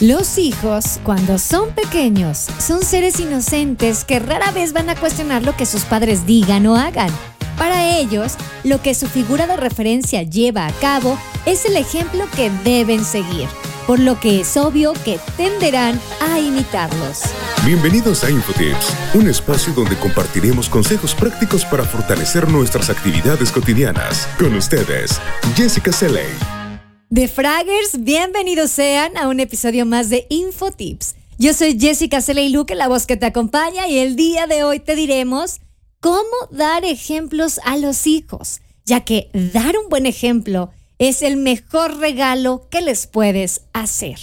Los hijos, cuando son pequeños, son seres inocentes que rara vez van a cuestionar lo que sus padres digan o hagan. Para ellos, lo que su figura de referencia lleva a cabo es el ejemplo que deben seguir, por lo que es obvio que tenderán a imitarlos. Bienvenidos a Infotips, un espacio donde compartiremos consejos prácticos para fortalecer nuestras actividades cotidianas. Con ustedes, Jessica Seley. De Fraggers, bienvenidos sean a un episodio más de Infotips. Yo soy Jessica Seley Luque, la voz que te acompaña, y el día de hoy te diremos cómo dar ejemplos a los hijos, ya que dar un buen ejemplo es el mejor regalo que les puedes hacer.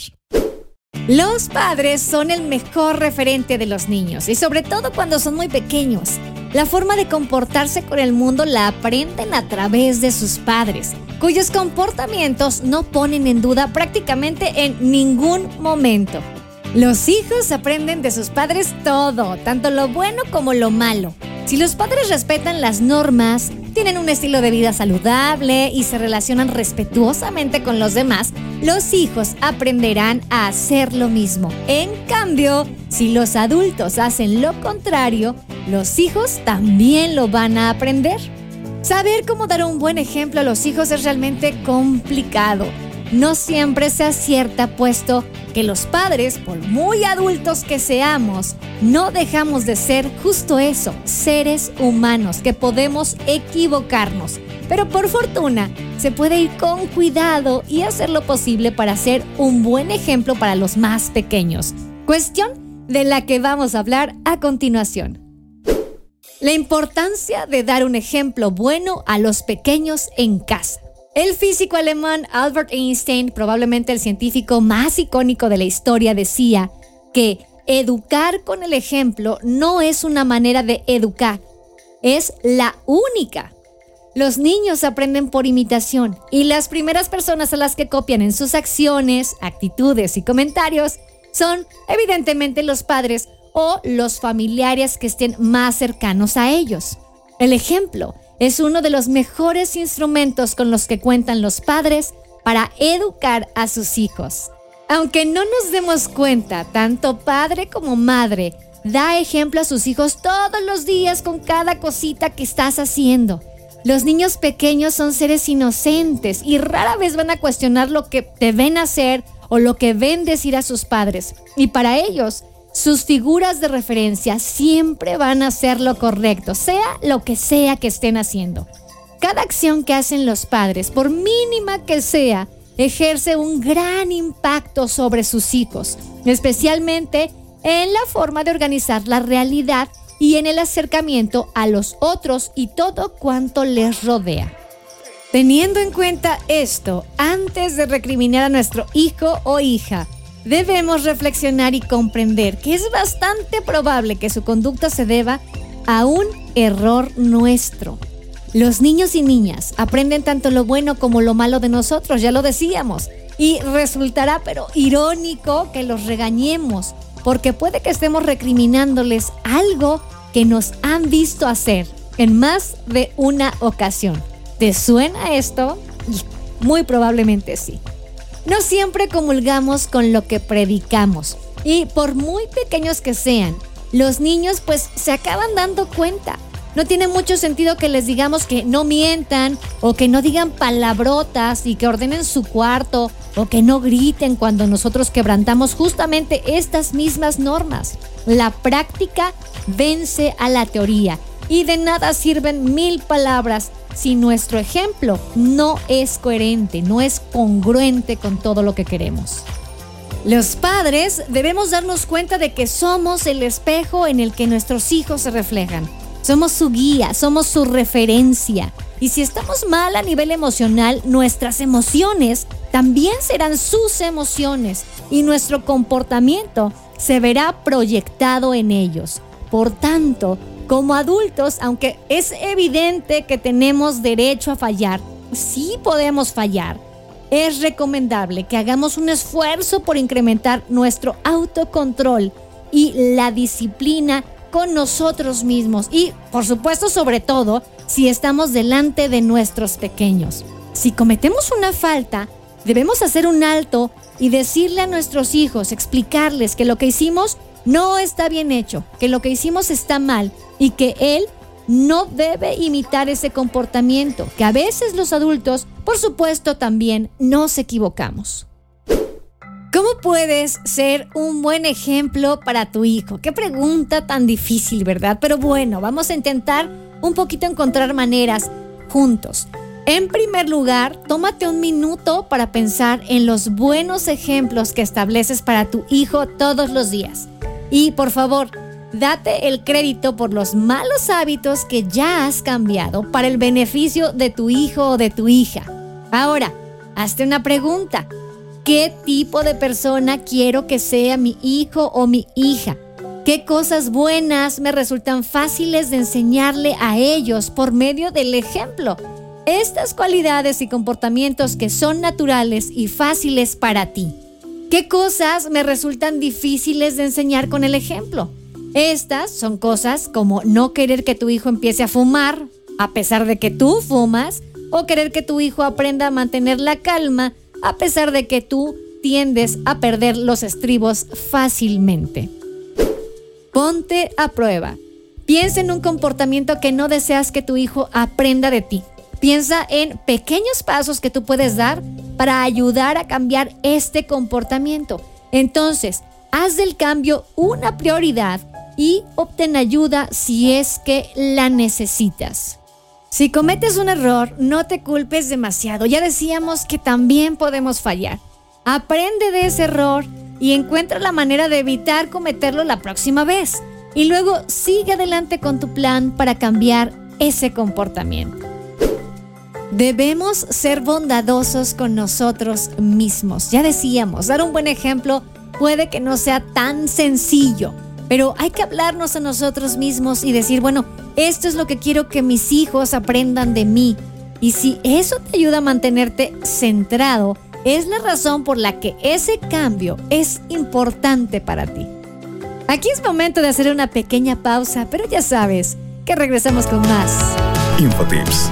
Los padres son el mejor referente de los niños y sobre todo cuando son muy pequeños. La forma de comportarse con el mundo la aprenden a través de sus padres, cuyos comportamientos no ponen en duda prácticamente en ningún momento. Los hijos aprenden de sus padres todo, tanto lo bueno como lo malo. Si los padres respetan las normas, tienen un estilo de vida saludable y se relacionan respetuosamente con los demás, los hijos aprenderán a hacer lo mismo. En cambio, si los adultos hacen lo contrario, los hijos también lo van a aprender. Saber cómo dar un buen ejemplo a los hijos es realmente complicado no siempre se acierta, puesto que los padres, por muy adultos que seamos, no dejamos de ser justo eso, seres humanos, que podemos equivocarnos. Pero por fortuna, se puede ir con cuidado y hacer lo posible para ser un buen ejemplo para los más pequeños. Cuestión de la que vamos a hablar a continuación. La importancia de dar un ejemplo bueno a los pequeños en casa. El físico alemán Albert Einstein, probablemente el científico más icónico de la historia, decía que educar con el ejemplo no es una manera de educar, es la única. Los niños aprenden por imitación y las primeras personas a las que copian en sus acciones, actitudes y comentarios son evidentemente los padres o los familiares que estén más cercanos a ellos. El ejemplo es uno de los mejores instrumentos con los que cuentan los padres para educar a sus hijos. Aunque no nos demos cuenta, tanto padre como madre da ejemplo a sus hijos todos los días con cada cosita que estás haciendo. Los niños pequeños son seres inocentes y rara vez van a cuestionar lo que te ven hacer o lo que ven decir a sus padres. Y para ellos, sus figuras de referencia siempre van a hacer lo correcto, sea lo que sea que estén haciendo. Cada acción que hacen los padres, por mínima que sea, ejerce un gran impacto sobre sus hijos, especialmente en la forma de organizar la realidad y en el acercamiento a los otros y todo cuanto les rodea. Teniendo en cuenta esto, antes de recriminar a nuestro hijo o hija, debemos reflexionar y comprender que es bastante probable que su conducta se deba a un error nuestro. Los niños y niñas aprenden tanto lo bueno como lo malo de nosotros, ya lo decíamos, y resultará pero irónico que los regañemos, porque puede que estemos recriminándoles algo que nos han visto hacer en más de una ocasión. ¿Te suena esto? Muy probablemente sí. No siempre comulgamos con lo que predicamos y por muy pequeños que sean, los niños pues se acaban dando cuenta. No tiene mucho sentido que les digamos que no mientan o que no digan palabrotas y que ordenen su cuarto o que no griten cuando nosotros quebrantamos justamente estas mismas normas. La práctica vence a la teoría y de nada sirven mil palabras si nuestro ejemplo no es coherente, no es congruente con todo lo que queremos. Los padres debemos darnos cuenta de que somos el espejo en el que nuestros hijos se reflejan. Somos su guía, somos su referencia. Y si estamos mal a nivel emocional, nuestras emociones también serán sus emociones y nuestro comportamiento se verá proyectado en ellos. Por tanto, como adultos, aunque es evidente que tenemos derecho a fallar, sí podemos fallar. Es recomendable que hagamos un esfuerzo por incrementar nuestro autocontrol y la disciplina con nosotros mismos y, por supuesto, sobre todo, si estamos delante de nuestros pequeños. Si cometemos una falta, debemos hacer un alto y decirle a nuestros hijos, explicarles que lo que hicimos no está bien hecho, que lo que hicimos está mal y que él no debe imitar ese comportamiento, que a veces los adultos, por supuesto, también nos equivocamos. ¿Cómo puedes ser un buen ejemplo para tu hijo? Qué pregunta tan difícil, ¿verdad? Pero bueno, vamos a intentar un poquito encontrar maneras juntos. En primer lugar, tómate un minuto para pensar en los buenos ejemplos que estableces para tu hijo todos los días. Y por favor, date el crédito por los malos hábitos que ya has cambiado para el beneficio de tu hijo o de tu hija. Ahora, hazte una pregunta. ¿Qué tipo de persona quiero que sea mi hijo o mi hija? ¿Qué cosas buenas me resultan fáciles de enseñarle a ellos por medio del ejemplo? Estas cualidades y comportamientos que son naturales y fáciles para ti. ¿Qué cosas me resultan difíciles de enseñar con el ejemplo? Estas son cosas como no querer que tu hijo empiece a fumar, a pesar de que tú fumas, o querer que tu hijo aprenda a mantener la calma a pesar de que tú tiendes a perder los estribos fácilmente. Ponte a prueba. Piensa en un comportamiento que no deseas que tu hijo aprenda de ti. Piensa en pequeños pasos que tú puedes dar para ayudar a cambiar este comportamiento. Entonces, haz del cambio una prioridad y obtén ayuda si es que la necesitas. Si cometes un error, no te culpes demasiado. Ya decíamos que también podemos fallar. Aprende de ese error y encuentra la manera de evitar cometerlo la próxima vez. Y luego sigue adelante con tu plan para cambiar ese comportamiento. Debemos ser bondadosos con nosotros mismos. Ya decíamos, dar un buen ejemplo puede que no sea tan sencillo, pero hay que hablarnos a nosotros mismos y decir, bueno, esto es lo que quiero que mis hijos aprendan de mí. Y si eso te ayuda a mantenerte centrado, es la razón por la que ese cambio es importante para ti. Aquí es momento de hacer una pequeña pausa, pero ya sabes que regresamos con más. Infotips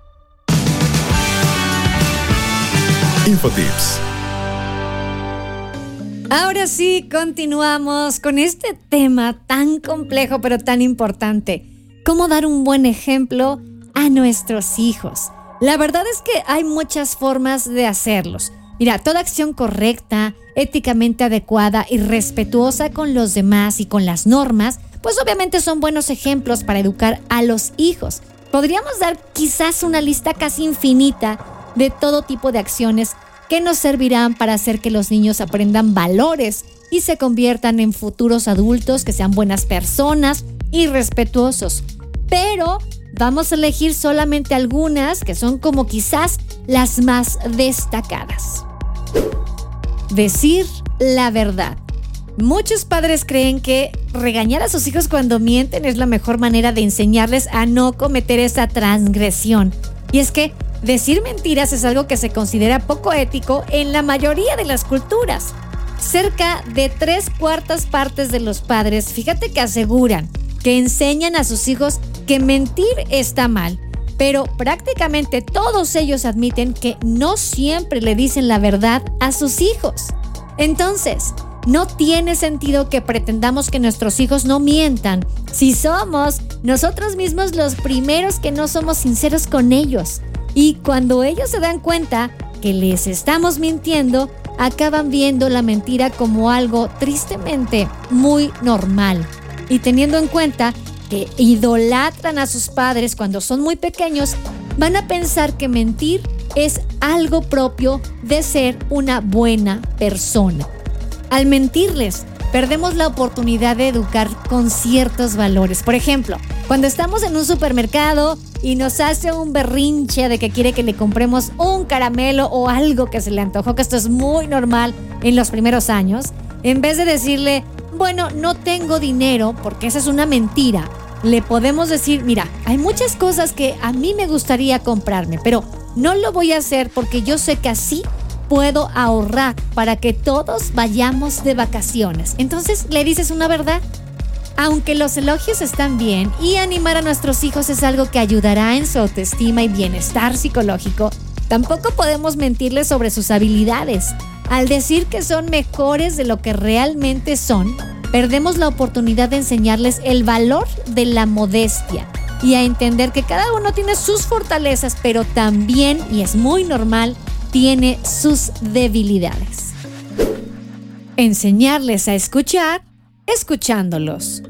Infotips. Ahora sí, continuamos con este tema tan complejo pero tan importante. ¿Cómo dar un buen ejemplo a nuestros hijos? La verdad es que hay muchas formas de hacerlos. Mira, toda acción correcta, éticamente adecuada y respetuosa con los demás y con las normas, pues obviamente son buenos ejemplos para educar a los hijos. Podríamos dar quizás una lista casi infinita de todo tipo de acciones que nos servirán para hacer que los niños aprendan valores y se conviertan en futuros adultos que sean buenas personas y respetuosos. Pero vamos a elegir solamente algunas que son como quizás las más destacadas. Decir la verdad. Muchos padres creen que regañar a sus hijos cuando mienten es la mejor manera de enseñarles a no cometer esa transgresión. Y es que decir mentiras es algo que se considera poco ético en la mayoría de las culturas. Cerca de tres cuartas partes de los padres, fíjate que aseguran que enseñan a sus hijos que mentir está mal pero prácticamente todos ellos admiten que no siempre le dicen la verdad a sus hijos. Entonces, no tiene sentido que pretendamos que nuestros hijos no mientan si somos nosotros mismos los primeros que no somos sinceros con ellos. Y cuando ellos se dan cuenta que les estamos mintiendo, acaban viendo la mentira como algo tristemente muy normal. Y teniendo en cuenta que idolatran a sus padres cuando son muy pequeños, van a pensar que mentir es algo propio de ser una buena persona. Al mentirles, perdemos la oportunidad de educar con ciertos valores. Por ejemplo, cuando estamos en un supermercado y nos hace un berrinche de que quiere que le compremos un caramelo o algo que se le antojó, que esto es muy normal en los primeros años, en vez de decirle, bueno, no tengo dinero, porque esa es una mentira, le podemos decir, mira, hay muchas cosas que a mí me gustaría comprarme, pero no lo voy a hacer porque yo sé que así puedo ahorrar para que todos vayamos de vacaciones. Entonces le dices una verdad. Aunque los elogios están bien y animar a nuestros hijos es algo que ayudará en su autoestima y bienestar psicológico, tampoco podemos mentirles sobre sus habilidades. Al decir que son mejores de lo que realmente son, perdemos la oportunidad de enseñarles el valor de la modestia y a entender que cada uno tiene sus fortalezas, pero también, y es muy normal, tiene sus debilidades. Enseñarles a escuchar, escuchándolos.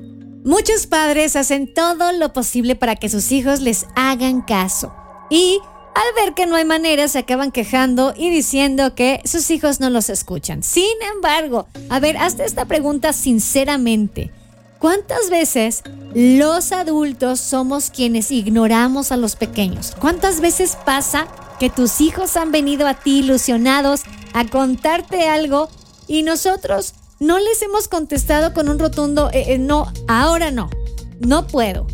Muchos padres hacen todo lo posible para que sus hijos les hagan caso y al ver que no hay manera, se acaban quejando y diciendo que sus hijos no los escuchan. Sin embargo, a ver, hazte esta pregunta sinceramente. ¿Cuántas veces los adultos somos quienes ignoramos a los pequeños? ¿Cuántas veces pasa que tus hijos han venido a ti ilusionados a contarte algo y nosotros no les hemos contestado con un rotundo eh, eh, no, ahora no, no puedo?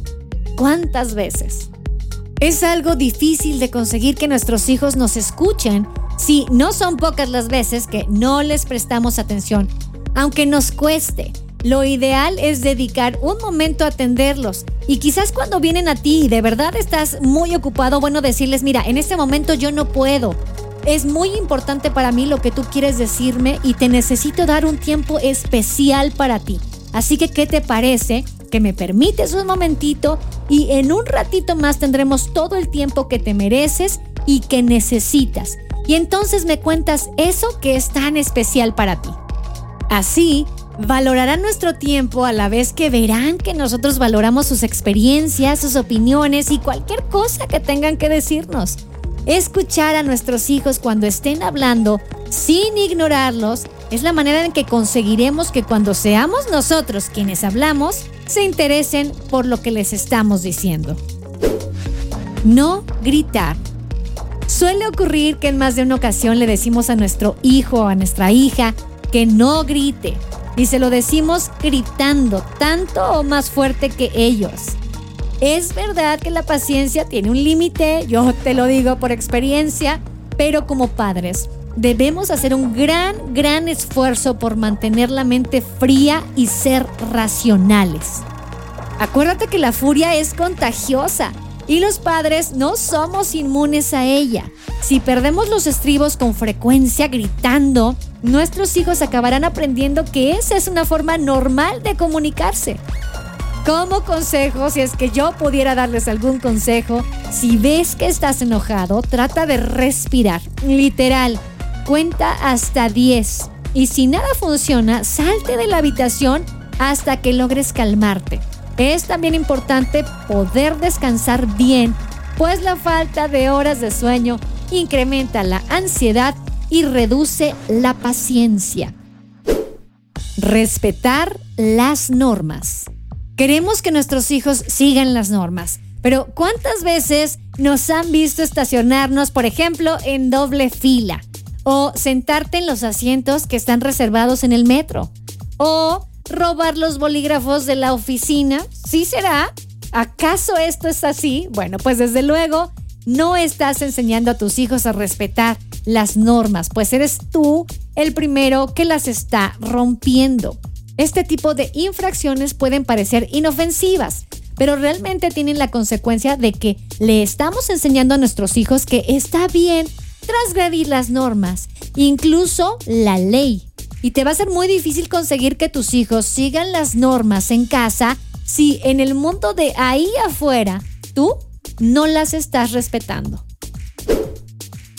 ¿Cuántas veces? Es algo difícil de conseguir que nuestros hijos nos escuchen si no son pocas las veces que no les prestamos atención, aunque nos cueste. Lo ideal es dedicar un momento a atenderlos y quizás cuando vienen a ti y de verdad estás muy ocupado, bueno, decirles, mira, en este momento yo no puedo. Es muy importante para mí lo que tú quieres decirme y te necesito dar un tiempo especial para ti. Así que, ¿qué te parece que me permites un momentito y en un ratito más tendremos todo el tiempo que te mereces y que necesitas. Y entonces me cuentas eso que es tan especial para ti. Así, valorarán nuestro tiempo a la vez que verán que nosotros valoramos sus experiencias, sus opiniones y cualquier cosa que tengan que decirnos. Escuchar a nuestros hijos cuando estén hablando sin ignorarlos es la manera en que conseguiremos que cuando seamos nosotros quienes hablamos, se interesen por lo que les estamos diciendo. No gritar. Suele ocurrir que en más de una ocasión le decimos a nuestro hijo o a nuestra hija que no grite y se lo decimos gritando tanto o más fuerte que ellos. Es verdad que la paciencia tiene un límite, yo te lo digo por experiencia, pero como padres debemos hacer un gran, gran esfuerzo por mantener la mente fría y ser racionales. Acuérdate que la furia es contagiosa Y los padres no somos inmunes a ella. Si perdemos los estribos con frecuencia gritando, nuestros hijos acabarán aprendiendo que esa es una forma normal de comunicarse. Como consejo, si es que yo pudiera darles algún consejo, si ves que estás enojado, trata de respirar. Literal, cuenta hasta 10. Y si nada funciona, salte de la habitación hasta que logres calmarte. Es también importante poder descansar bien, pues la falta de horas de sueño incrementa la ansiedad y reduce la paciencia. Respetar las normas. Queremos que nuestros hijos sigan las normas, pero ¿cuántas veces nos han visto estacionarnos, por ejemplo, en doble fila? O sentarte en los asientos que están reservados en el metro. O robar los bolígrafos de la oficina. ¿Sí será? ¿Acaso esto es así? Bueno, pues desde luego no estás enseñando a tus hijos a respetar las normas, pues eres tú el primero que las está rompiendo. Este tipo de infracciones pueden parecer inofensivas, pero realmente tienen la consecuencia de que le estamos enseñando a nuestros hijos que está bien transgredir las normas, incluso la ley. Y te va a ser muy difícil conseguir que tus hijos sigan las normas en casa si en el mundo de ahí afuera tú no las estás respetando.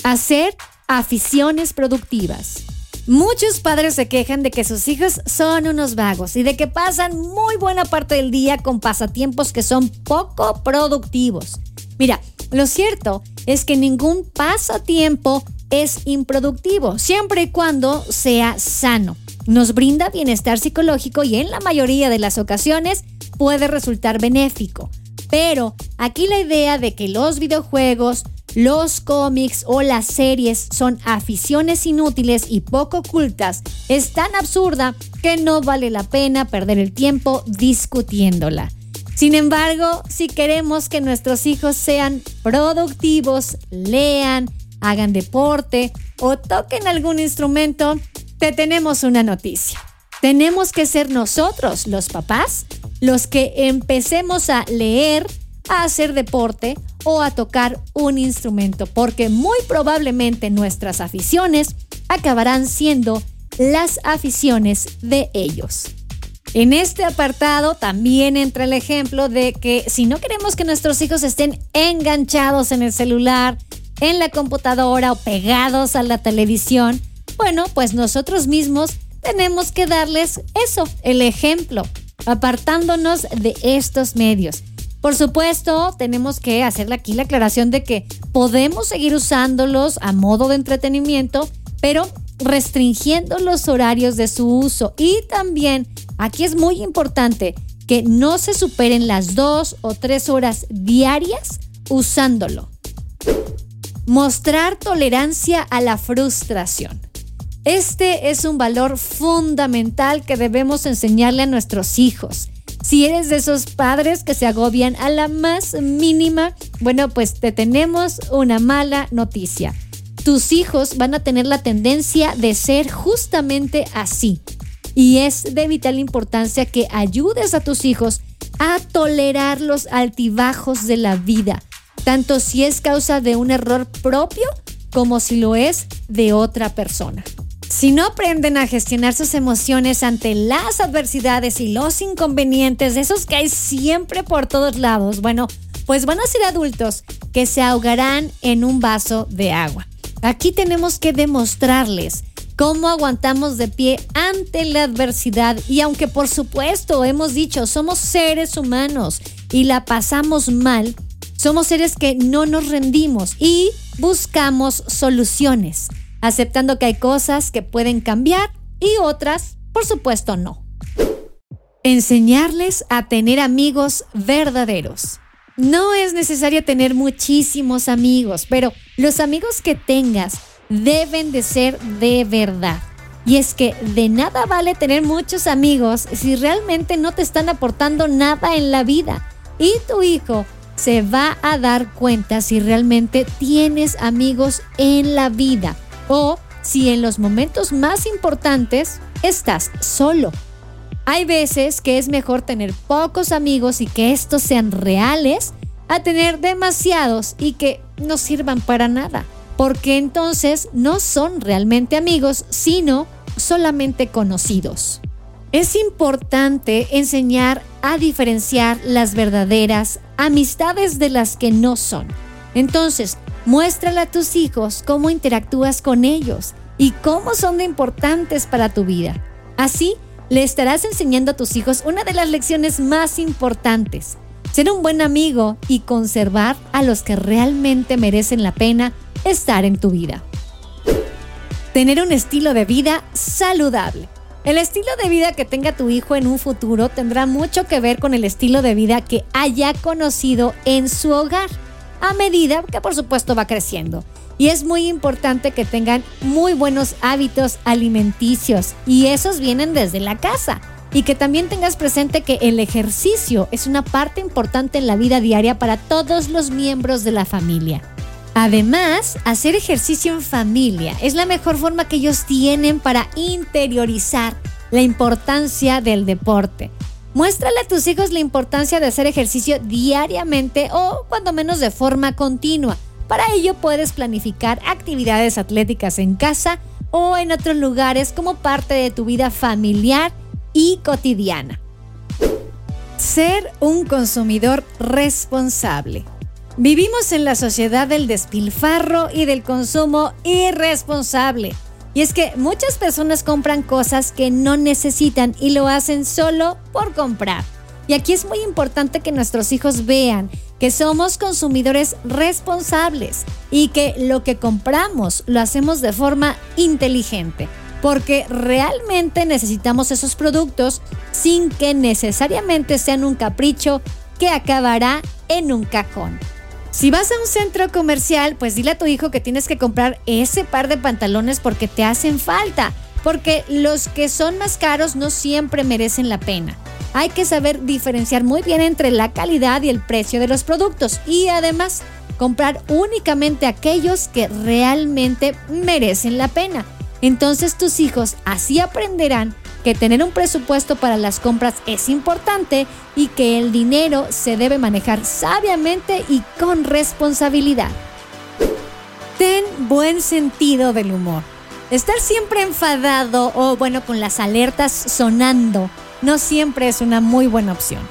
Hacer aficiones productivas. Muchos padres se quejan de que sus hijos son unos vagos y de que pasan muy buena parte del día con pasatiempos que son poco productivos. Mira, lo cierto es que ningún pasatiempo es improductivo, siempre y cuando sea sano. Nos brinda bienestar psicológico y en la mayoría de las ocasiones puede resultar benéfico. Pero aquí la idea de que los videojuegos, los cómics o las series son aficiones inútiles y poco cultas es tan absurda que no vale la pena perder el tiempo discutiéndola. Sin embargo, si queremos que nuestros hijos sean productivos, lean, hagan deporte o toquen algún instrumento, te tenemos una noticia. Tenemos que ser nosotros, los papás, los que empecemos a leer, a hacer deporte o a tocar un instrumento, porque muy probablemente nuestras aficiones acabarán siendo las aficiones de ellos. En este apartado también entra el ejemplo de que si no queremos que nuestros hijos estén enganchados en el celular, en la computadora o pegados a la televisión, bueno, pues nosotros mismos tenemos que darles eso, el ejemplo, apartándonos de estos medios. Por supuesto, tenemos que hacerle aquí la aclaración de que podemos seguir usándolos a modo de entretenimiento, pero restringiendo los horarios de su uso. Y también, aquí es muy importante que no se superen las dos o tres horas diarias usándolo. Mostrar tolerancia a la frustración. Este es un valor fundamental que debemos enseñarle a nuestros hijos. Si eres de esos padres que se agobian a la más mínima, bueno, pues te tenemos una mala noticia. Tus hijos van a tener la tendencia de ser justamente así. Y es de vital importancia que ayudes a tus hijos a tolerar los altibajos de la vida, tanto si es causa de un error propio como si lo es de otra persona. Si no aprenden a gestionar sus emociones ante las adversidades y los inconvenientes, esos que hay siempre por todos lados, bueno, pues van a ser adultos que se ahogarán en un vaso de agua. Aquí tenemos que demostrarles cómo aguantamos de pie ante la adversidad y aunque por supuesto hemos dicho somos seres humanos y la pasamos mal, somos seres que no nos rendimos y buscamos soluciones aceptando que hay cosas que pueden cambiar y otras, por supuesto, no. Enseñarles a tener amigos verdaderos. No es necesario tener muchísimos amigos, pero los amigos que tengas deben de ser de verdad. Y es que de nada vale tener muchos amigos si realmente no te están aportando nada en la vida. Y tu hijo se va a dar cuenta si realmente tienes amigos en la vida o si en los momentos más importantes estás solo. Hay veces que es mejor tener pocos amigos y que estos sean reales a tener demasiados y que no sirvan para nada, porque entonces no son realmente amigos, sino solamente conocidos. Es importante enseñar a diferenciar las verdaderas amistades de las que no son. Entonces, muéstrale a tus hijos cómo interactúas con ellos y cómo son de importantes para tu vida. Así, le estarás enseñando a tus hijos una de las lecciones más importantes, ser un buen amigo y conservar a los que realmente merecen la pena estar en tu vida. Tener un estilo de vida saludable. El estilo de vida que tenga tu hijo en un futuro tendrá mucho que ver con el estilo de vida que haya conocido en su hogar, a medida que por supuesto va creciendo. Y es muy importante que tengan muy buenos hábitos alimenticios y esos vienen desde la casa. Y que también tengas presente que el ejercicio es una parte importante en la vida diaria para todos los miembros de la familia. Además, hacer ejercicio en familia es la mejor forma que ellos tienen para interiorizar la importancia del deporte. Muéstrale a tus hijos la importancia de hacer ejercicio diariamente o cuando menos de forma continua. Para ello puedes planificar actividades atléticas en casa o en otros lugares como parte de tu vida familiar y cotidiana. Ser un consumidor responsable. Vivimos en la sociedad del despilfarro y del consumo irresponsable. Y es que muchas personas compran cosas que no necesitan y lo hacen solo por comprar. Y aquí es muy importante que nuestros hijos vean que somos consumidores responsables y que lo que compramos lo hacemos de forma inteligente, porque realmente necesitamos esos productos sin que necesariamente sean un capricho que acabará en un cajón. Si vas a un centro comercial, pues dile a tu hijo que tienes que comprar ese par de pantalones porque te hacen falta, porque los que son más caros no siempre merecen la pena. Hay que saber diferenciar muy bien entre la calidad y el precio de los productos y además comprar únicamente aquellos que realmente merecen la pena. Entonces tus hijos así aprenderán que tener un presupuesto para las compras es importante y que el dinero se debe manejar sabiamente y con responsabilidad. Ten buen sentido del humor. Estar siempre enfadado o bueno con las alertas sonando no siempre es una muy buena opción.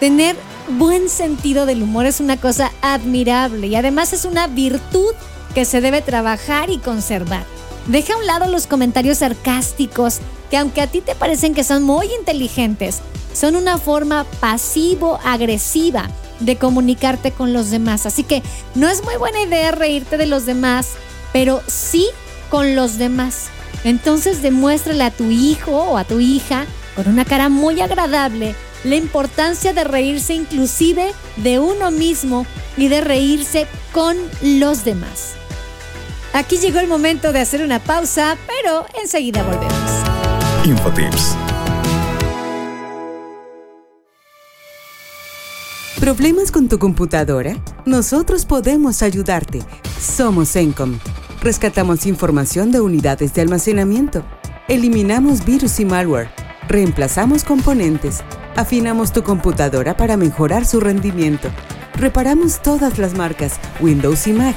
Tener buen sentido del humor es una cosa admirable y además es una virtud que se debe trabajar y conservar. Deja a un lado los comentarios sarcásticos que aunque a ti te parecen que son muy inteligentes, son una forma pasivo-agresiva de comunicarte con los demás. Así que no es muy buena idea reírte de los demás, pero sí con los demás. Entonces demuéstrale a tu hijo o a tu hija con una cara muy agradable la importancia de reírse inclusive de uno mismo y de reírse con los demás. Aquí llegó el momento de hacer una pausa, pero enseguida volvemos. Infotips. ¿Problemas con tu computadora? Nosotros podemos ayudarte. Somos Encom. Rescatamos información de unidades de almacenamiento. Eliminamos virus y malware. Reemplazamos componentes. Afinamos tu computadora para mejorar su rendimiento. Reparamos todas las marcas Windows y Mac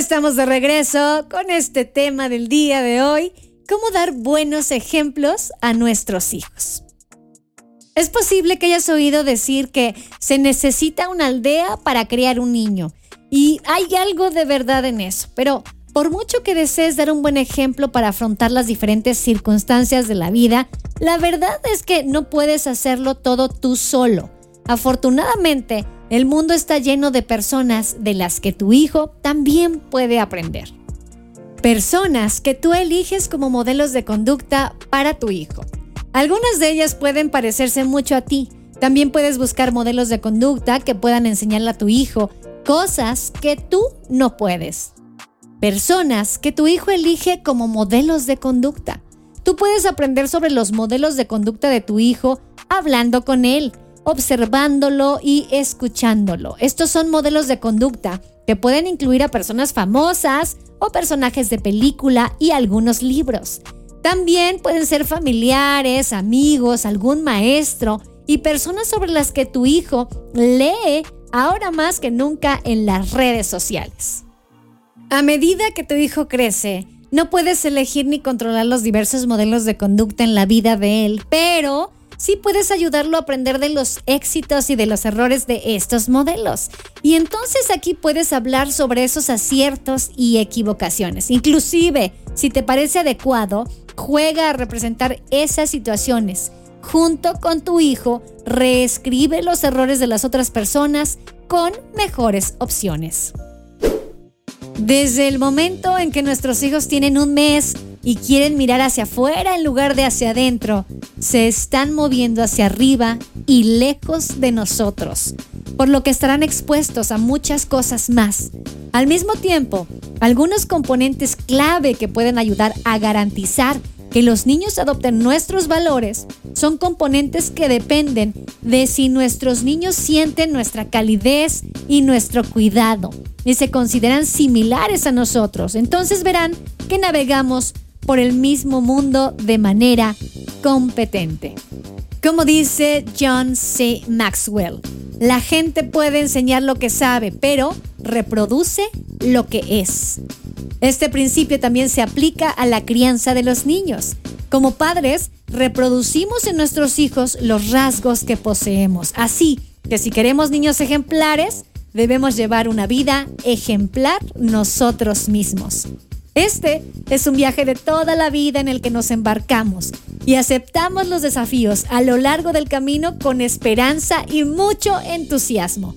Estamos de regreso con este tema del día de hoy, cómo dar buenos ejemplos a nuestros hijos. Es posible que hayas oído decir que se necesita una aldea para criar un niño, y hay algo de verdad en eso, pero por mucho que desees dar un buen ejemplo para afrontar las diferentes circunstancias de la vida, la verdad es que no puedes hacerlo todo tú solo. Afortunadamente, el mundo está lleno de personas de las que tu hijo también puede aprender. Personas que tú eliges como modelos de conducta para tu hijo. Algunas de ellas pueden parecerse mucho a ti. También puedes buscar modelos de conducta que puedan enseñarle a tu hijo cosas que tú no puedes. Personas que tu hijo elige como modelos de conducta. Tú puedes aprender sobre los modelos de conducta de tu hijo hablando con él, observándolo y escuchándolo. Estos son modelos de conducta que pueden incluir a personas famosas o personajes de película y algunos libros. También pueden ser familiares, amigos, algún maestro y personas sobre las que tu hijo lee ahora más que nunca en las redes sociales. A medida que tu hijo crece, no puedes elegir ni controlar los diversos modelos de conducta en la vida de él, pero sí puedes ayudarlo a aprender de los éxitos y de los errores de estos modelos. Y entonces aquí puedes hablar sobre esos aciertos y equivocaciones. Inclusive, si te parece adecuado, juega a representar esas situaciones. Junto con tu hijo, reescribe los errores de las otras personas con mejores opciones. Desde el momento en que nuestros hijos tienen un mes y quieren mirar hacia afuera en lugar de hacia adentro, se están moviendo hacia arriba y lejos de nosotros, por lo que estarán expuestos a muchas cosas más. Al mismo tiempo, algunos componentes clave que pueden ayudar a garantizar que los niños adopten nuestros valores son componentes que dependen de si nuestros niños sienten nuestra calidez y nuestro cuidado y se consideran similares a nosotros. Entonces verán que navegamos por el mismo mundo de manera competente. Como dice John C. Maxwell, la gente puede enseñar lo que sabe, pero reproduce lo que es. Este principio también se aplica a la crianza de los niños. Como padres, reproducimos en nuestros hijos los rasgos que poseemos. Así que si queremos niños ejemplares, debemos llevar una vida ejemplar nosotros mismos. Este es un viaje de toda la vida en el que nos embarcamos y aceptamos los desafíos a lo largo del camino con esperanza y mucho entusiasmo.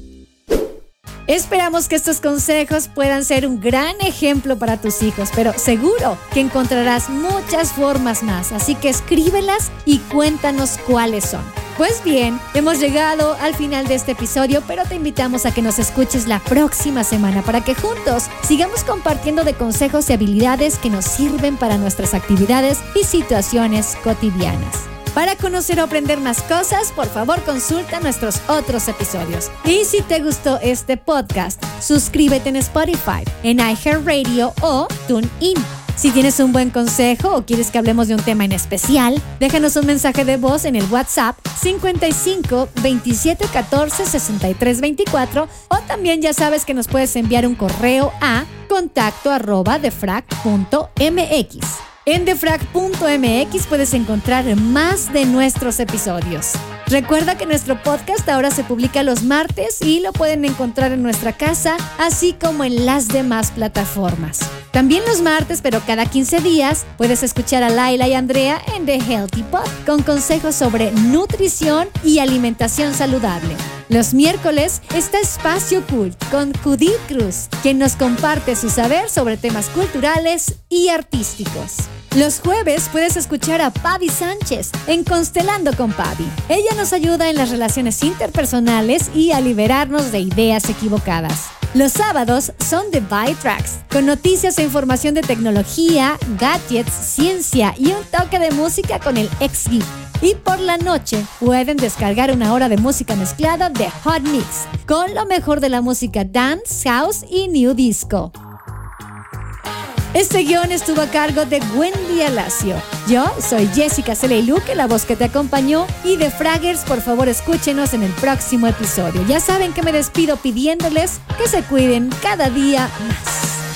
Esperamos que estos consejos puedan ser un gran ejemplo para tus hijos, pero seguro que encontrarás muchas formas más, así que escríbelas y cuéntanos cuáles son. Pues bien, hemos llegado al final de este episodio, pero te invitamos a que nos escuches la próxima semana para que juntos sigamos compartiendo de consejos y habilidades que nos sirven para nuestras actividades y situaciones cotidianas. Para conocer o aprender más cosas, por favor consulta nuestros otros episodios. Y si te gustó este podcast, suscríbete en Spotify, en iHeartRadio o TuneIn. Si tienes un buen consejo o quieres que hablemos de un tema en especial, déjanos un mensaje de voz en el WhatsApp 55 27 14 63 24 o también ya sabes que nos puedes enviar un correo a contacto arroba defrag.mx. En defrag.mx puedes encontrar más de nuestros episodios. Recuerda que nuestro podcast ahora se publica los martes y lo pueden encontrar en nuestra casa, así como en las demás plataformas. También los martes, pero cada 15 días, puedes escuchar a Laila y Andrea en The Healthy Pod con consejos sobre nutrición y alimentación saludable. Los miércoles está Espacio Cult con Judith Cruz, quien nos comparte su saber sobre temas culturales y artísticos. Los jueves puedes escuchar a Pavi Sánchez en Constelando con Pavi. Ella nos ayuda en las relaciones interpersonales y a liberarnos de ideas equivocadas. Los sábados son The By Tracks, con noticias e información de tecnología, gadgets, ciencia y un toque de música con el ex -Geek. Y por la noche pueden descargar una hora de música mezclada de Hot Mix, con lo mejor de la música dance, house y new disco. Este guion estuvo a cargo de Wendy Alacio. Yo soy Jessica Celeiluque, la voz que te acompañó. Y de Fraggers, por favor, escúchenos en el próximo episodio. Ya saben que me despido pidiéndoles que se cuiden cada día más.